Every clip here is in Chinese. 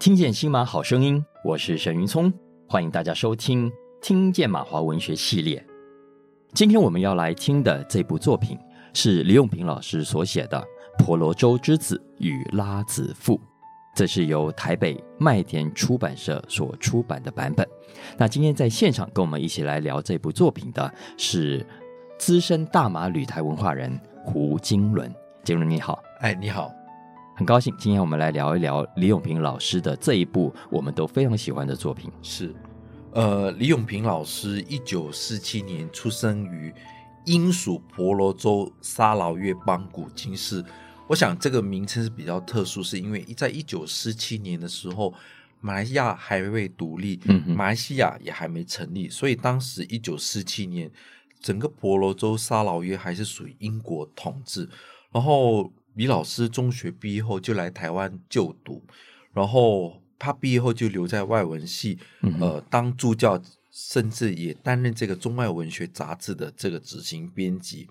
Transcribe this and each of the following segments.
听见新马好声音，我是沈云聪，欢迎大家收听《听见马华文学系列》。今天我们要来听的这部作品是李永平老师所写的《婆罗洲之子与拉子妇》，这是由台北麦田出版社所出版的版本。那今天在现场跟我们一起来聊这部作品的是资深大马旅台文化人胡金伦。金伦你好，哎，你好。很高兴，今天我们来聊一聊李永平老师的这一部我们都非常喜欢的作品。是，呃，李永平老师一九四七年出生于英属婆罗洲沙劳越邦古今市。我想这个名称是比较特殊，是因为在一九四七年的时候，马来西亚还未独立，马来西亚也还没成立，所以当时一九四七年，整个婆罗洲沙劳越还是属于英国统治，然后。李老师中学毕业后就来台湾就读，然后他毕业后就留在外文系，呃，当助教，甚至也担任这个中外文学杂志的这个执行编辑。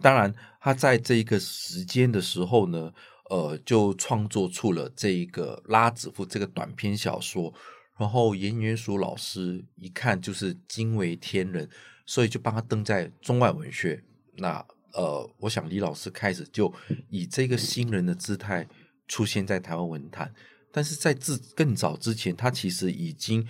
当然，他在这个时间的时候呢，呃，就创作出了这一个《拉子夫》这个短篇小说。然后颜元淑老师一看就是惊为天人，所以就帮他登在中外文学。那呃，我想李老师开始就以这个新人的姿态出现在台湾文坛，但是在自更早之前，他其实已经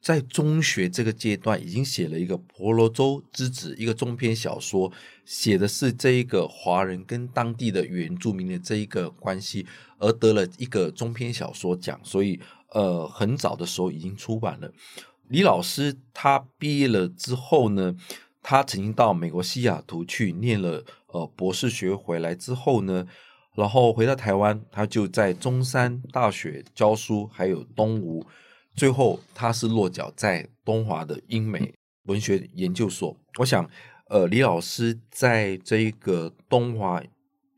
在中学这个阶段已经写了一个《婆罗洲之子》一个中篇小说，写的是这一个华人跟当地的原住民的这一个关系，而得了一个中篇小说奖，所以呃，很早的时候已经出版了。李老师他毕业了之后呢，他曾经到美国西雅图去念了呃博士学，回来之后呢，然后回到台湾，他就在中山大学教书，还有东吴，最后他是落脚在东华的英美文学研究所。我想，呃，李老师在这个东华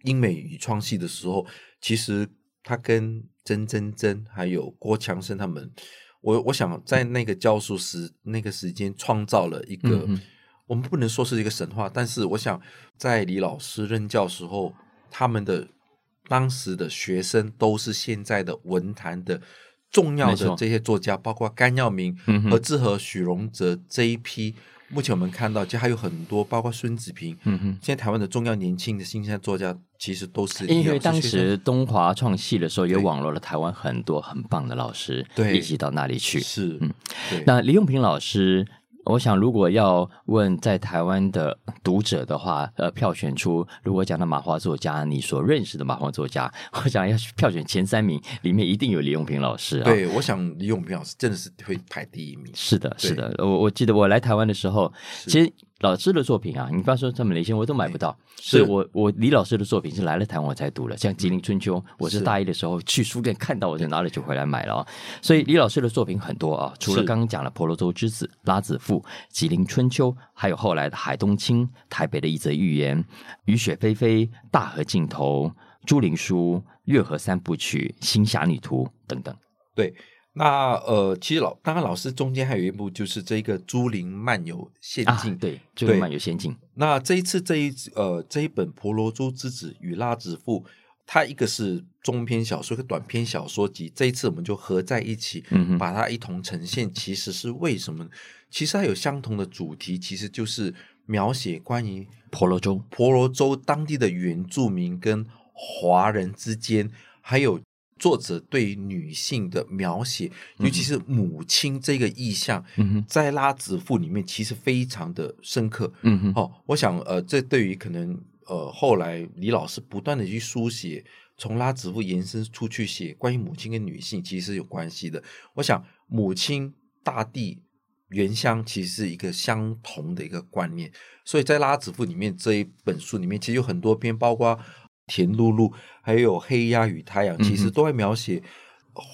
英美语创系的时候，其实他跟曾曾曾还有郭强生他们，我我想在那个教书时那个时间创造了一个。嗯我们不能说是一个神话，但是我想，在李老师任教时候，他们的当时的学生都是现在的文坛的重要的这些作家，包括甘耀明、何志和、许荣哲这一批。目前我们看到，就还有很多，包括孙子平。嗯哼，现在台湾的重要年轻的新生作家，其实都是因为当时东华创系的时候，也网罗了台湾很多很棒的老师，对，一起到那里去。是，嗯，那李永平老师。我想，如果要问在台湾的读者的话，呃，票选出如果讲到马华作家，你所认识的马华作家，我想要票选前三名，里面一定有李永平老师啊。对，我想李永平老师真的是会排第一名。是的，是的。我我记得我来台湾的时候，其实。老师的作品啊，你不要说在马来西亚我都买不到，所以我我李老师的作品是来了台湾我才读了，像《吉林春秋》，我是大一的时候去书店看到，我就拿了就回来买了啊。所以李老师的作品很多啊，除了刚刚讲了《婆罗洲之子》《拉子妇》《吉林春秋》，还有后来的《海东青》《台北的一则寓言》《雨雪霏霏》《大河尽头》《朱灵书》《月河三部曲》《新侠女图》等等。对。那呃，其实老当然老师中间还有一部就是这个《朱林漫游仙境》啊，对，《朱林漫游仙境》。那这一次这一呃这一本《婆罗洲之子与拉子妇》，它一个是中篇小说，一个短篇小说集。这一次我们就合在一起，嗯，把它一同呈现。其实是为什么？其实它有相同的主题，其实就是描写关于婆罗洲、婆罗洲当地的原住民跟华人之间，还有。作者对于女性的描写，尤其是母亲这个意象，嗯、在《拉子父》里面其实非常的深刻。嗯哼，哦，我想，呃，这对于可能，呃，后来李老师不断的去书写，从拉子父延伸出去写关于母亲跟女性，其实是有关系的。我想，母亲、大地、原乡，其实是一个相同的一个观念。所以在《拉子父》里面这一本书里面，其实有很多篇，包括。田露露，还有黑鸭与太阳，其实都会描写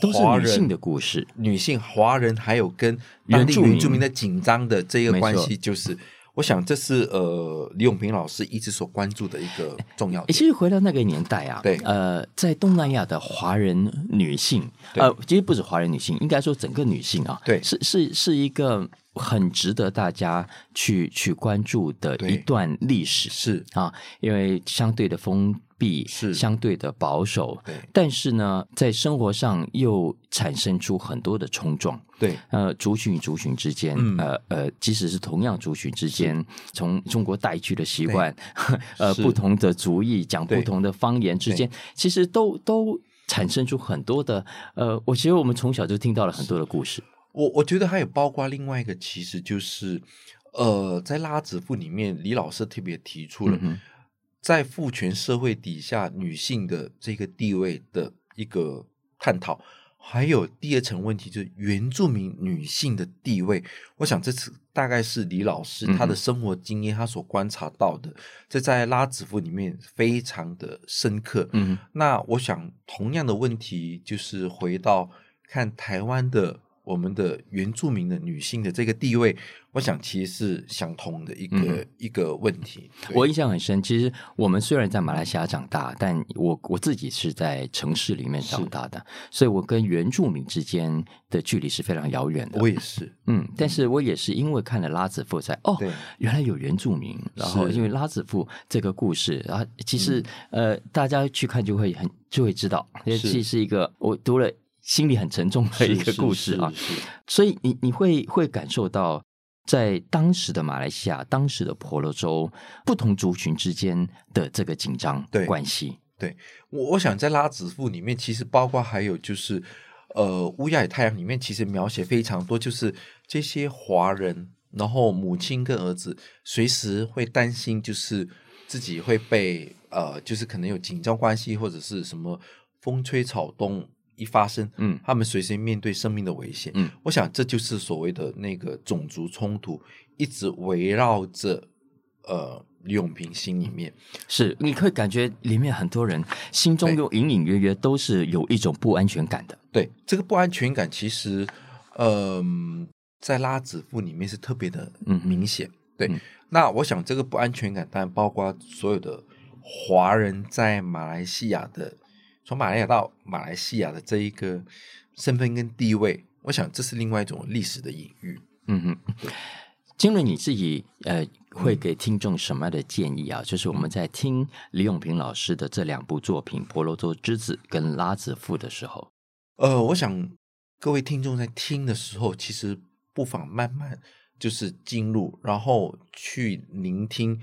都是女性的故事。女性华人还有跟当地原住民的紧张的这个关系，就是我想这是呃李永平老师一直所关注的一个重要。其实回到那个年代啊，对，呃，在东南亚的华人女性，呃，其实不止华人女性，应该说整个女性啊，对，是是是一个很值得大家去去关注的一段历史。是啊，因为相对的封闭，是。相对的保守，对，但是呢，在生活上又产生出很多的冲撞。对，呃，族群与族群之间，嗯、呃呃，即使是同样族群之间，从中国带去的习惯，呃，不同的族裔讲不同的方言之间，其实都都产生出很多的，呃，我其实我们从小就听到了很多的故事。我我觉得还有包括另外一个，其实就是，呃，在拉子父里面，李老师特别提出了，嗯、在父权社会底下女性的这个地位的一个探讨。还有第二层问题，就是原住民女性的地位。我想这次大概是李老师他的生活经验，他所观察到的，这在拉子赋里面非常的深刻。嗯，那我想同样的问题，就是回到看台湾的。我们的原住民的女性的这个地位，我想其实是相同的一个、嗯、一个问题。我印象很深，其实我们虽然在马来西亚长大，但我我自己是在城市里面长大的，所以我跟原住民之间的距离是非常遥远的。我也是，嗯，但是我也是因为看了拉子富才哦，原来有原住民，然后因为拉子富这个故事，然后其实、嗯、呃，大家去看就会很就会知道，这其实是一个我读了。心里很沉重的一个故事啊，所以你你会会感受到，在当时的马来西亚、当时的婆罗洲不同族群之间的这个紧张关系。对，我我想在拉子父里面，其实包括还有就是，呃，乌鸦与太阳里面其实描写非常多，就是这些华人，然后母亲跟儿子随时会担心，就是自己会被呃，就是可能有紧张关系或者是什么风吹草动。一发生，嗯，他们随时面对生命的危险，嗯，我想这就是所谓的那个种族冲突，一直围绕着呃李永平心里面，是你可以感觉里面很多人心中有隐隐约约都是有一种不安全感的，对，这个不安全感其实，呃，在拉子赋里面是特别的明显，嗯、对、嗯，那我想这个不安全感当然包括所有的华人在马来西亚的。从马来西亚到马来西亚的这一个身份跟地位，我想这是另外一种历史的隐喻。嗯哼，经伦你自己呃会给听众什么样的建议啊？就是我们在听李永平老师的这两部作品《婆罗洲之子》跟《拉子父》的时候，呃，我想各位听众在听的时候，其实不妨慢慢就是进入，然后去聆听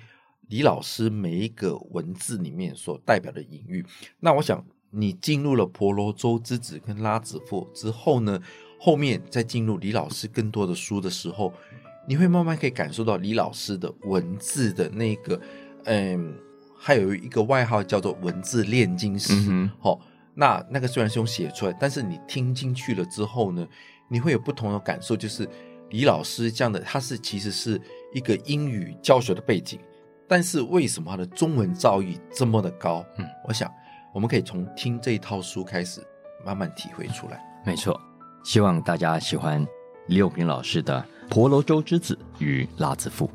李老师每一个文字里面所代表的隐喻。那我想。你进入了婆罗洲之子跟拉子赋之后呢，后面再进入李老师更多的书的时候，你会慢慢可以感受到李老师的文字的那个，嗯，还有一个外号叫做文字炼金师。好、嗯哦，那那个虽然是用写出来，但是你听进去了之后呢，你会有不同的感受，就是李老师这样的，他是其实是一个英语教学的背景，但是为什么他的中文造诣这么的高？嗯，我想。我们可以从听这一套书开始，慢慢体会出来。没错，希望大家喜欢李永平老师的《婆罗洲之子与拉子赋》。